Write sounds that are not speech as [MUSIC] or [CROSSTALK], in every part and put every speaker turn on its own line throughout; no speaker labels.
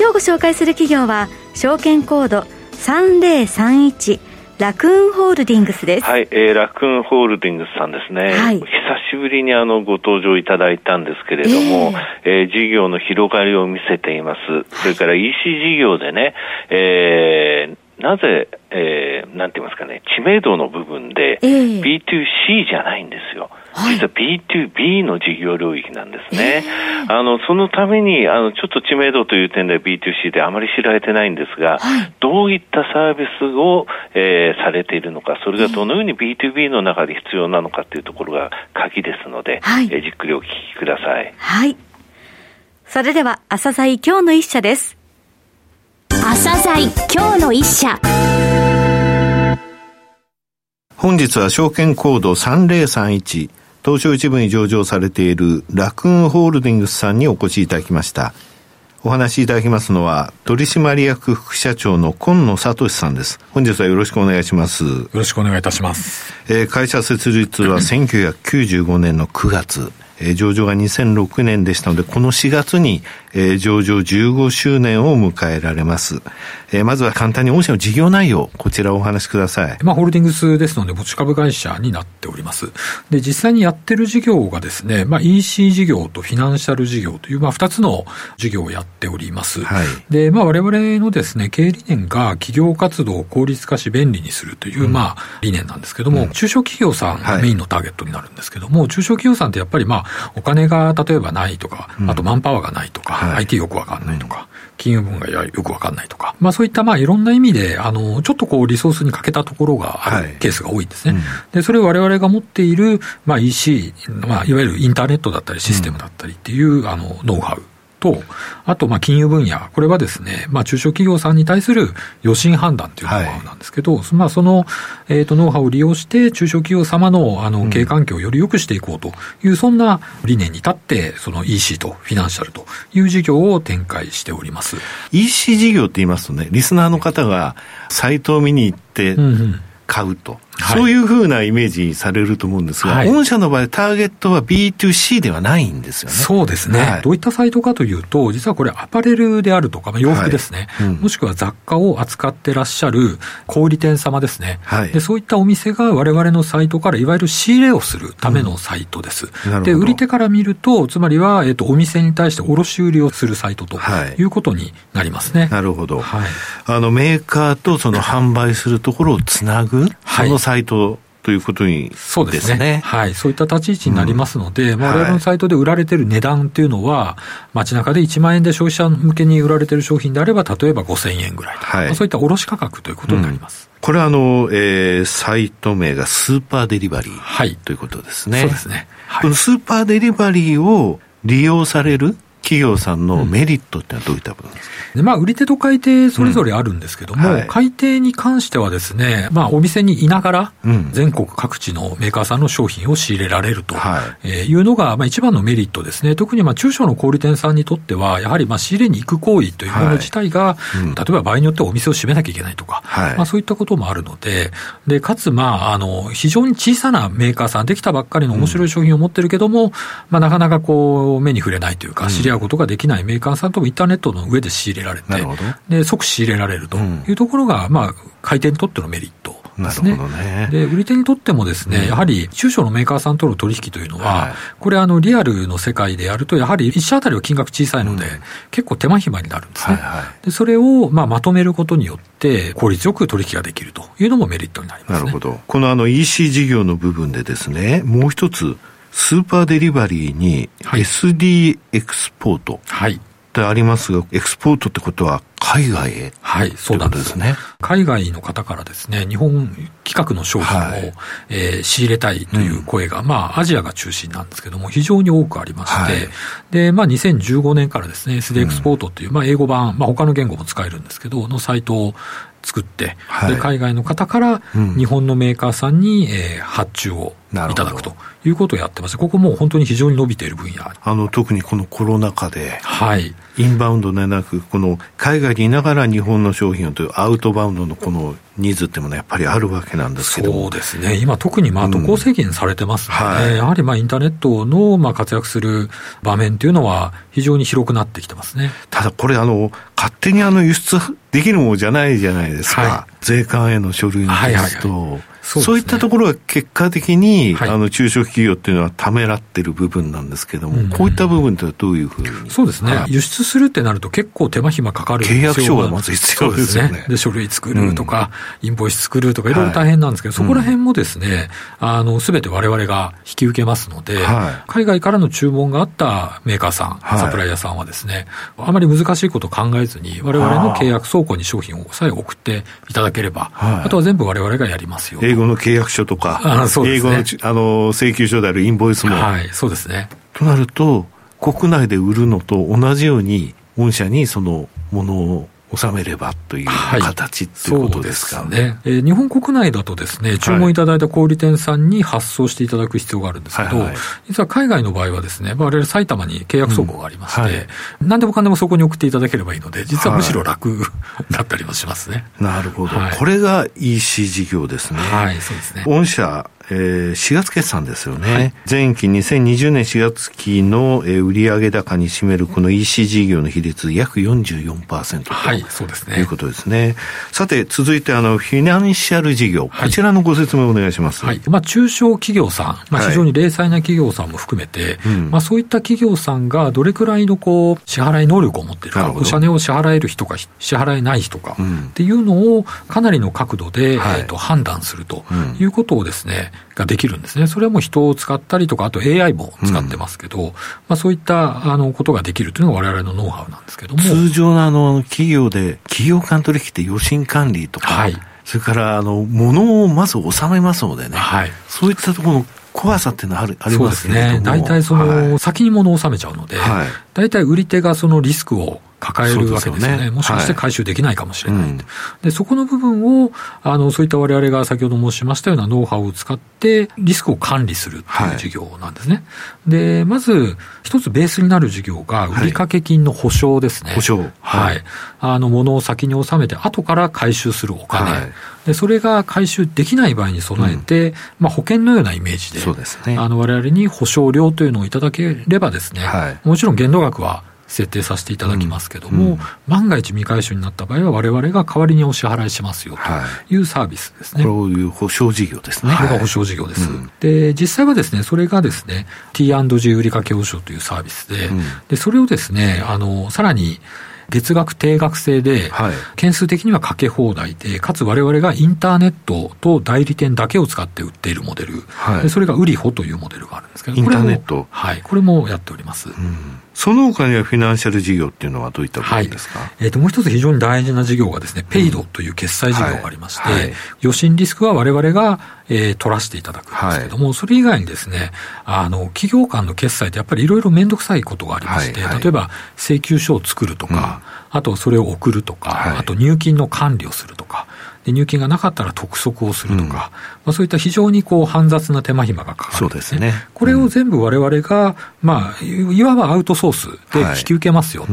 今日ご紹介する企業は証券コード3031ラクーンホールディングスです。
はい、えー、ラクーンホールディングスさんですね。はい、久しぶりにあのご登場いただいたんですけれども、えー、えー、事業の広がりを見せています。それから EC 事業でね、えー、なぜ、えー、なんて言いますかね、知名度の部分で、B2C じゃないんですよ。実は B2B の事業領域なんですね。えー、あの、そのために、あの、ちょっと知名度という点で B2C であまり知られてないんですが、はい、どういったサービスを、えー、されているのか、それがどのように B2B の中で必要なのかというところが鍵ですので、はい、えー、じっくりお聞きください。
はい。それでは、朝鮮今日の一社です。
朝鮮今日の一社。
本日は証券コード3031東証一部に上場されているラクーンホールディングスさんにお越しいただきました。お話しいただきますのは、取締役副社長の今野聡さんです。本日はよろしくお願いします。よ
ろしくお願いいたします。
えー、会社設立は [CLEARS THROAT] 1995年の9月。えー、上場が2006年でしたので、この4月に、えー、上場15周年を迎えられます。えー、まずは簡単に御社の事業内容、こちらをお話しください。
まあ、ホールディングスですので、持ち株会社になっております。で、実際にやってる事業がですね、まあ、EC 事業とフィナンシャル事業という、まあ、二つの事業をやっております。はい。で、まあ、我々のですね、経営理念が企業活動を効率化し便利にするという、うん、まあ、理念なんですけども、うん、中小企業さんがメインのターゲットになるんですけども、はい、中小企業さんってやっぱりまあ、お金が例えばないとか、あとマンパワーがないとか、はい、IT よくわかんないとか、金融分がよくわかんないとか、まあそういったまあいろんな意味で、あの、ちょっとこうリソースに欠けたところがあるケースが多いんですね。はいうん、で、それを我々が持っている、まあ EC、まあいわゆるインターネットだったりシステムだったりっていう、うん、あの、ノウハウ。と、あと、まあ、金融分野、これはですね、まあ、中小企業さんに対する予診判断というノウハウなんですけど、はい、まあ、その、えっ、ー、と、ノウハウを利用して、中小企業様の、あの、経営環境をより良くしていこうという、うん、そんな理念に立って、その EC とフィナンシャルという事業を展開しております。
EC 事業って言いますとね、リスナーの方がサイトを見に行って、買うと。はい、そういうふうなイメージされると思うんですが、はい、御社の場合、ターゲットは B2C ではないんですよね。
そうですね、はい、どういったサイトかというと、実はこれ、アパレルであるとか、まあ、洋服ですね、うん、もしくは雑貨を扱ってらっしゃる小売店様ですね、で、そういったお店がわれわれのサイトからいわゆる仕入れをするためのサイトです。うん、で、売り手から見ると、つまりは、えっと、お店に対して卸売りをするサイトとい。うことになりますね。
なるほど、あのメーカーとその販売するところをつなぐ、そのサイトということに、ね、
そうですね。はい。そういった立ち位置になりますので、うん、我々のサイトで売られてる値段っていうのは、街中で1万円で消費者向けに売られてる商品であれば、例えば5000円ぐらいと、はい、そういった卸価格ということになります。
うん、これはあの、えー、サイト名がスーパーデリバリー、はい、ということですね。
そうですね。
はい、このスーパーデリバリーを利用される企業さんのメリットってのはどういったことですか、
でまあ、売り手と買い手それぞれあるんですけども、うん。はい、買い手に関してはですね、まあ、お店にいながら、全国各地のメーカーさんの商品を仕入れられるとい。うのが、まあ、一番のメリットですね。特にまあ中小の小売店さんにとっては、やはりまあ仕入れに行く行為というもの自体が、はいうん、例えば場合によってはお店を閉めなきゃいけないとか、はい、まあ、そういったこともあるので、でかつ、まあ、あの非常に小さなメーカーさん、できたばっかりの面白い商品を持ってるけども、うん、まあ、なかなかこう目に触れないというか、知り合うことができないメーカーさんともインターネットの上で仕入れられて、で即仕入れられるというところが、まあ、買い手にとってのメリットですね。ね。で、売り手にとってもですね、うん、やはり中小のメーカーさんとの取引というのは、はい、これあのリアルの世界でやると、やはり1社あたりは金額小さいので、うん、結構手間暇になるんですね。はいはい、でそれをまあまとめることによって、効率よく取引ができるというのもメリットになります、ね、
なるほど。このあの EC 事業の部分でですね、もう一つ、スーパーデリバリーに SD エクスポート。はい。ってありますが、エクスポートってことは海外へ？
はい、そうなんです。ね。海外の方からですね、日本規格の商品を、はい、えー、仕入れたいという声が、うん、まあ、アジアが中心なんですけども、非常に多くありまして、はい、で、まあ、2015年からですね、SD エクスポートという、まあ、英語版、まあ、他の言語も使えるんですけど、のサイトを作って、はい、で海外の方から日本のメーカーさんに、えー、発注をいただくということをやってます。ここも本当に非常に伸びている分野。
あの、特にこのコロナ禍で、はい。インバウンドでなく、この海外にいながら日本の商品をというアウトバウンドのこのニーズっていうものはやっぱりあるわけなんですけど
そうですね。今特にまあ渡航制限されてますので、うんはい、やはりまあインターネットのまあ活躍する場面っていうのは非常に広くなってきてますね。
ただこれあの、勝手にあの輸出できるものじゃないじゃないですか。はい、税関への書類のテスト、はいはいはいそう、ね,、そういったところが結果的に、はい、あの中小企業っていうのはためらってる部分なんですけども、うん、こういった部分ってどういうふうに
そうですね、はい、輸出するってなると結構手間暇かかる
契約書がまず必要ですよね。
で、書類作るとか、うん、インボイス作るとか、いろいろ大変なんですけど、はい、そこら辺もですね、あの、すべて我々が引き受けますので、海外からの注文があったメーカーさん、サプライヤーさんはですね、あまり難しいことを考えずに、我々の契約倉庫に商品をさえ送っていただければ、あとは全部我々がやりますよ。
英語の契約書とか、あそうですね、英語のあの請求書であるインボイスも。
はい、そうですね。
となると、国内で売るのと同じように、御社にそのものを収めればという形っていうことですか、ね、
ね、えー、日本国内だとですね、注文いただいた小売店さんに発送していただく必要があるんですけど、はいはい、実は海外の場合はですね、我々埼玉に契約倉庫がありまして、うん。はい、何でもかんでもそこに送っていただければいいので、実はむしろ楽、[LAUGHS] だったりもしますね。
なるほど、はい、これが EC 事業ですね。
はい、そうですね。
御社えー、4月決算ですよね。はい、前期2020年4月期の、えー、売上高に占めるこの EC 事業の比率約44%と、はい、そうですね。いうことですね。さて、続いてあの、フィナンシャル事業、こちらのご説明をお願いします。はい。
まあ、中小企業さん、まあ、非常に零細な企業さんも含めて、はい、まあ、そういった企業さんがどれくらいのこう、支払い能力を持っているか、お金を支払える人か支払えない人か、っていうのをかなりの角度で、はい、えっ、と、判断するということをですね、ができるんですね。それはもう人を使ったりとか、あと AI も使ってますけど、うん、まあそういったあのことができるというのが我々のノウハウなんですけども。
通常のあの企業で、企業間取引って予診管理とか、はい、それからあの、物をまず納めますのでね、はい、そういったところの怖さっていうのはあるありますね。
大体その、先に物を納めちゃうので、はい、大体売り手がそのリスクを抱えるわけですよね。よねもしかして回収できないかもしれない、はい、で、そこの部分を、あの、そういった我々が先ほど申しましたようなノウハウを使って、リスクを管理するっていう事業なんですね。はい、で、まず、一つベースになる事業が、売掛金の保証ですね。
保証。
はい。あの、物を先に納めて、後から回収するお金。で、それが回収できない場合に備えて、うん、まあ、保険のようなイメージで、そうですね。あの、我々に保証料というのをいただければですね、はい、もちろん限度額は設定させていただきますけども、うん。うん、万が一未回収になった場合は、われわれが代わりにお支払いしますよというサービスですね。
こういう保証事業ですね。
これが保証事業です。で、実際はですね、それがですね、T&G 売掛保証というサービスで、で、それをですね、あの、さらに、月額定額制で、件数的にはかけ放題で、かつ我々がインターネットと代理店だけを使って売っているモデル、はい、それが売りホというモデルがあるんですけど、
インターネット。
はい、これもやっております。
うんその他にはフィナンシャル事業っていうのはどういったことですか、はい、
えー、ともう一つ非常に大事な事業がですね、ペイドという決済事業がありまして、はい。はい、余震リスクは我々が、えー、取らせていただくんですけども、それ以外にですね、あの、企業間の決済ってやっぱりいろいろ面倒くさいことがありまして、例えば請求書を作るとか、うん、あとそれを送るとか、あと入金の管理をするとか、で入金がなかったら督促をするとか、うん、まあ、そういった非常にこう煩雑な手間暇がかかるんですね。すね。これを全部われわれが、まあ、いわばアウトソースで引き受けますよと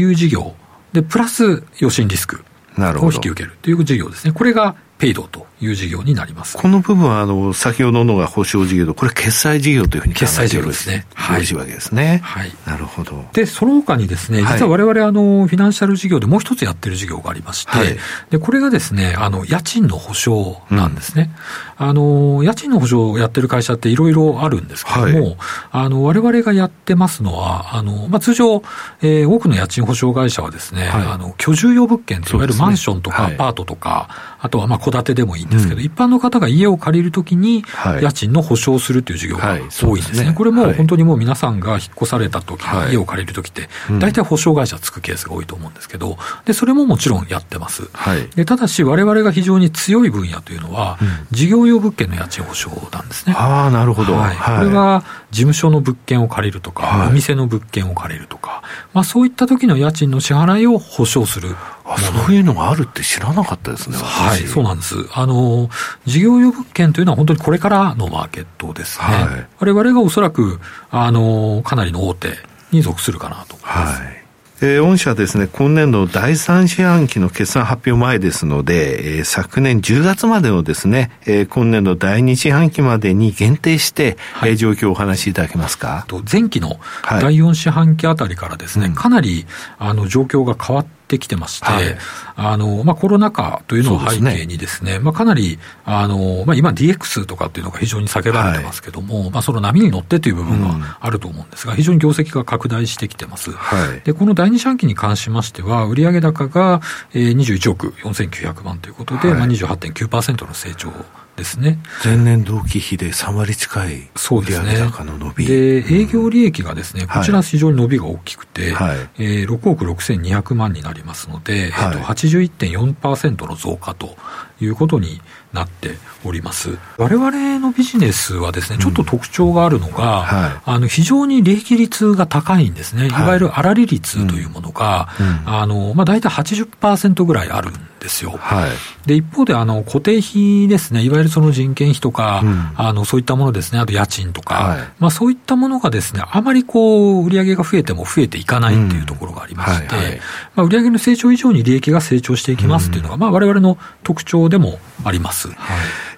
いう事業、で、プラス余震リスクを引き受けるという事業ですね。これがペイドという事業になります。
この部分は、あの、先ほどのが保証事業と、これ決済事業というふうに
決済事業ですね。
はい。いわけですね。はい。なるほど。
で、その他にですね、実は我々、あの、フィナンシャル事業でもう一つやってる事業がありまして、はい、で、これがですね、あの、家賃の保証なんですね。うん、あの、家賃の保証をやってる会社っていろいろあるんですけども、はい、あの、我々がやってますのは、あの、まあ、通常、えー、多くの家賃保証会社はですね、はい、あの、居住用物件、いわゆるマンションとかアパートとか、あとはまあ戸建てでもいいんんですけど、うん、一般の方が家を借りるときに、家賃の保証するという事業が多いんですね。はいはい、すねこれも本当にもう皆さんが引っ越されたときに家を借りるときって、大体保証会社つくケースが多いと思うんですけど、で、それももちろんやってます。でただし、われわれが非常に強い分野というのは、事業用物件の家賃保証なんですね。
ああ、なるほど。
はい。これは、事務所の物件を借りるとか、お店の物件を借りるとか、まあそういった時の家賃の支払いを保証する
あそういうのがあるって知らなかったですね、
はい、そうなんです。あの、事業用物件というのは本当にこれからのマーケットですね。はい、我々がおそらく、あの、かなりの大手に属するかなと思います。はい
えー、御社ですね、今年度第3四半期の決算発表前ですので、えー、昨年10月までのですね、えー、今年度第2四半期までに限定して、はい、えー、状況をお話しいただけますか？
前期の第4四半期あたりからですね、はい、かなりあの状況が変わってってきてまして、はい、あの、まあ、コロナ禍というのを背景にですね、すねまあ、かなり、あの、まあ、今 DX とかっていうのが非常に叫ばれてますけども、はい、まあ、その波に乗ってという部分があると思うんですが、非常に業績が拡大してきてます。はい、で、この第二四半期に関しましては、売上高が21億4900万ということで、はい。まあ、28.9%の成長ですね。
前年同期比で3割近い売上高の伸び。
で、営業利益がですね、こちら非常に伸びが大きくて、はい、えー、6億6200万になりますので、はい、えっと、81.4%の増加ということになっております。我々のビジネスはですね、ちょっと特徴があるのが、うんはい、あの、非常に利益率が高いんですね。い。わゆる粗利率というものが、うん、あの、まあ、大体80%ぐらいあるんですよ。はい、で、一方で、あの、固定費ですね、いわゆるその人件費とか、うん、あの、そういったものですね、あと家賃とか、はい、まあ、そういったものがですね、あまりこう、売上が増えても増えていかないっていうところがありまして、はい。はい、まあ、売上の成長以上に利益が成長していきますっていうのが、まあ、我々の特徴でもあります。はい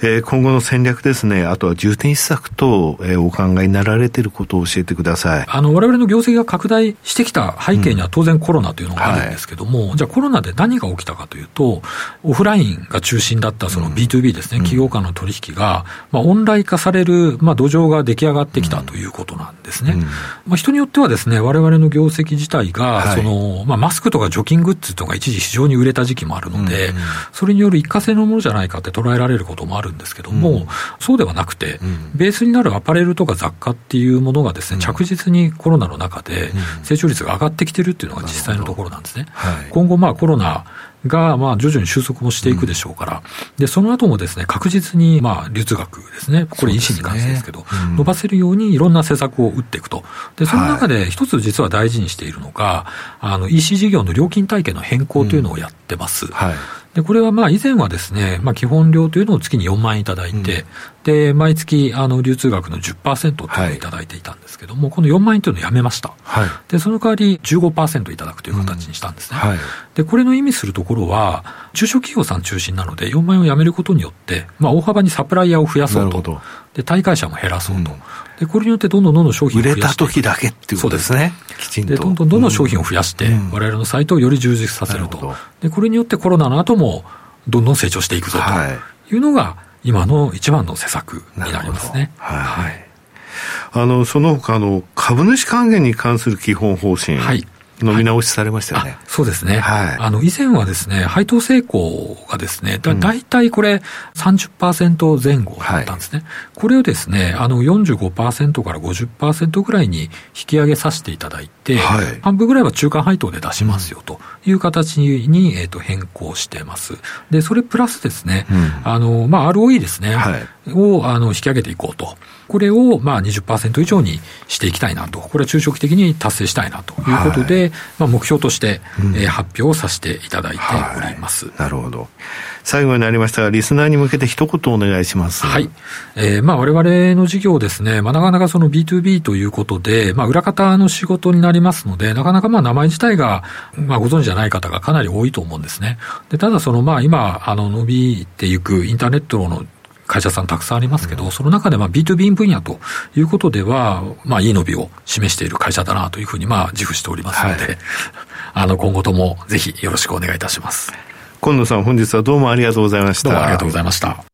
えー、今後の戦略ですね、あとは重点施策と、えー、お考えになられていることを教えてください。
あの、我々の業績が拡大してきた背景には当然コロナというのがあるんですけども、うんはい、じゃあコロナで何が起きたかというと、オフラインが中心だったその B2B ですね、うん、企業間の取引が、まあ、オンライン化される、まあ、土壌が出来上がってきたということなんですね。うん、まあ、人によってはですね、我々の業績自体が、はい、その、まあ、マスクとか除菌グッズとか一時非常に売れた時期もあるので、それによる一過性のものじゃないかって捉えられることもあるんですけども、そうではなくて、ベースになるアパレルとか雑貨っていうものがですね、着実にコロナの中で成長率が上がってきてるっていうのが実際のところなんですね。今後まあコロナが、まあ、徐々に収束もしていくでしょうから、で、その後もですね、確実に、まあ、流通額ですね、これ、医師に関してですけど、伸ばせるようにいろんな施策を打っていくと。で、その中で一つ実は大事にしているのが、あの、EC 事業の料金体系の変更というのをやってます。はいで、これはまあ以前はですね、まあ基本料というのを月に4万円いただいて、うん、で、毎月あの流通額の10%というのをいただいていたんですけども、はい、この4万円というのをやめました。はい、で、その代わり15%いただくという形にしたんですね。うんはい、で、これの意味するところは、中小企業さん中心なので4万円をやめることによって、まあ大幅にサプライヤーを増やそうと。で、大会社も減らそうと。うんで、これによってどんどんどんどん商品を
増やして。売れた時だけっていうことですね。
きちんと。で、どんどんどんどん商品を増やして、うん、我々のサイトをより充実させると。るで、これによってコロナの後も、どんどん成長していくぞというのが、今の一番の施策になりますね。はい。はい、
あの、その他の株主還元に関する基本方針。はい。飲み直しされましたよね。はい、
そうですね。はい。あの、以前はですね、配当成功がですね、だ、だいたいこれ30%前後だったんですね。はい、これをですね、あの45%から50%ぐらいに引き上げさせていただいて、はい、半分ぐらいは中間配当で出しますよという形に、えっ、ー、と、変更してます。で、それプラスですね、うん、あの、まあ、ROE ですね、はい、を、あの、引き上げていこうと。これをまあ20%以上にしていきたいなと、これは中長期的に達成したいなということで、はい、まあ、目標として、うん、えー、発表させていただいております、は
い、なるほど。最後になりましたが、リスナーに向けて一言お願いします。
はい。えー、まあ我々の事業ですね、まあなかなかその B2B ということで、まあ裏方の仕事になりますので、なかなかまあ名前自体が、まあご存知じゃない方がかなり多いと思うんですね。で、ただそのまあ今、あの伸びていくインターネットの会社さんたくさんありますけど、うん、その中でまあ B2B 分野ということでは、まあいい伸びを示している会社だなというふうにまあ自負しておりますので、はい、あの今後ともぜひよろしくお願いいたします。
今野さん本日はどうもありがとうございました。
どうもありがとうございました。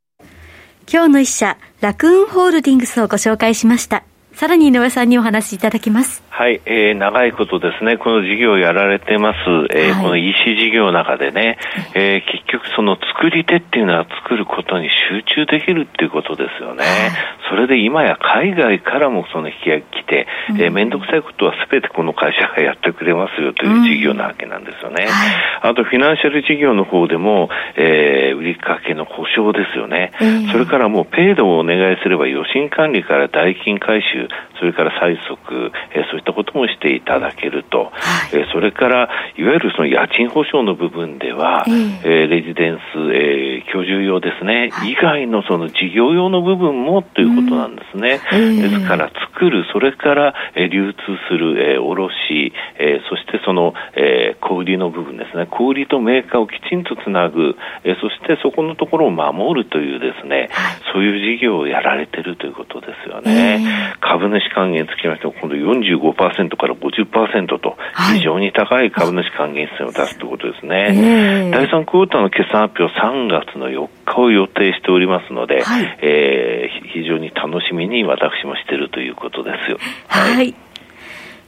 今日の一社、ラクーンホールディングスをご紹介しました。さらに井上さんにお話しいただきます。
はい、えー、長いことですね、この事業をやられてます、えー、はい、この EC 事業の中でね、えー、結局その作り手っていうのは作ることに集中できるっていうことですよね。はい、それで今や海外からもその引き上げ来て、うん、えー、めんどくさいことはすべてこの会社がやってくれますよという事業なわけなんですよね。うん。はい、あと、フィナンシャル事業の方でも、えー、売りかけの保証ですよね。それからもうペイドをお願いすれば予診管理から代金回収、それから催促、えー、そういったこともしていただけると、はい、えー、それからいわゆるその家賃保証の部分では、えー、えー、レジデンス、えー、居住用ですね、はい、以外のその事業用の部分もということなんですね。うん、ですから作る、それから、えー、流通する、えー、卸、えー、そしてその、えー、小売りの部分ですね、小売りとメーカーをきちんとつなぐ、えー、そしてそこのところを守るというですね、はい、そういう事業をやられてるということですよね。えー、株主還元つきましても、今度45%から50%と、非常に高い株主還元率を出すということですね。第3クォーターの決算発表3月の4日を予定しておりますので、はい、えー、非常に楽しみに私もしているということですよ。
はい、はい、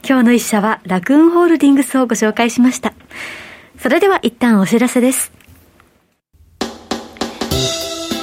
今日の一社はラクーンホールディングスをご紹介しました。それでは一旦お知らせです。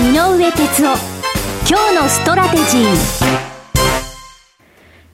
井上哲夫今日のストラテジー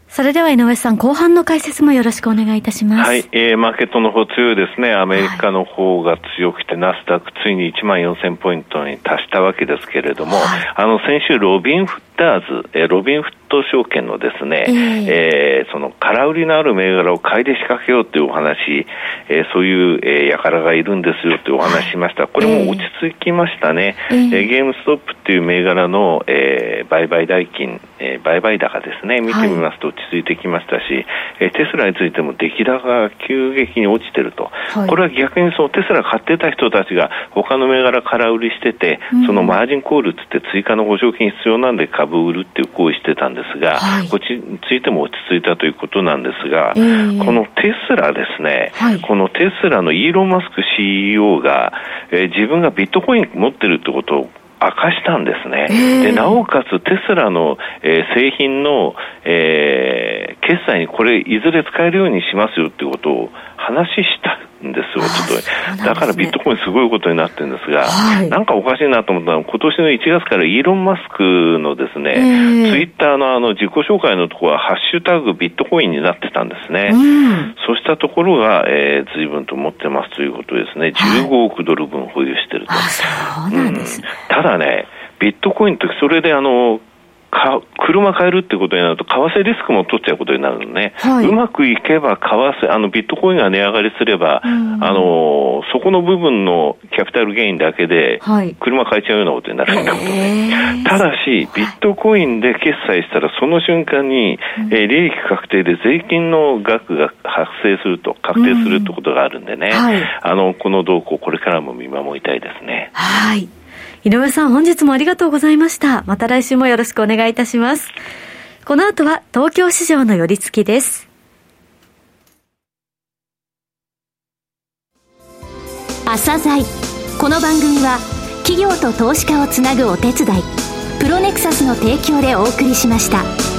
それでは井上さん、後半の解説もよろしくお願いいたします。
はい、えー、マーケットの方強いですね。アメリカの方が強くて、はい、ナスダックついに1万4000ポイントに達したわけですけれども、はい、あの、先週ロビンフッターズ、えー、ロビンフッド証券のですね、えー、えー、その空売りのある銘柄を買いで仕掛けようというお話、えー、そういう、えー、輩がいるんですよというお話しました。これも落ち着きましたね。えー、えー、ゲームストップっていう銘柄の、えー、売買代金、えー、売買高ですね、見てみますと落ち着いてきましたし、えー、テスラについても出来高が急激に落ちてると。はい、これは逆にそのテスラ買ってた人たちが他の銘柄空売りしてて、そのマージンコールっつって追加の保証金必要なんで株売るっていう行為してたんですが、はい、こっちについても落ち着いたということなんですが、えー、このテスラですね、はい、このテスラのイーロン・マスク CEO が、えー、自分がビットコイン持ってるってことを明かしたんですね。えー、でなおかつテスラの、えー、製品の、えー、決済にこれいずれ使えるようにしますよっていうことを話したんですよ、ちょっと、ね、だからビットコインすごいことになってるんですが、はい、なんかおかしいなと思ったのは、今年の1月からイーロン・マスクのですね、えー、ツイッターのあの自己紹介のところは、ハッシュタグビットコインになってたんですね。うん、そうしたところが、えー、随分と持ってますということですね。15億ドル分保有してると。
はい、うん、
ただね、ビットコインってそれであの、か車買えるってことになると、為替リスクも取っちゃうことになるのね、はい、うまくいけば為替、あのビットコインが値上がりすれば、あのそこの部分のキャピタルゲインだけで、車買えちゃうようなことになるってことね。ただし、ビットコインで決済したら、その瞬間に、えー、利益確定で税金の額が発生すると、確定するってことがあるんでね、はい、あのこの動向、これからも見守りたいですね。
はい井上さん、本日もありがとうございました。また来週もよろしくお願いいたします。この後は東京市場の寄り付きです。
朝鮮この番組は企業と投資家をつなぐお手伝いプロネクサスの提供でお送りしました。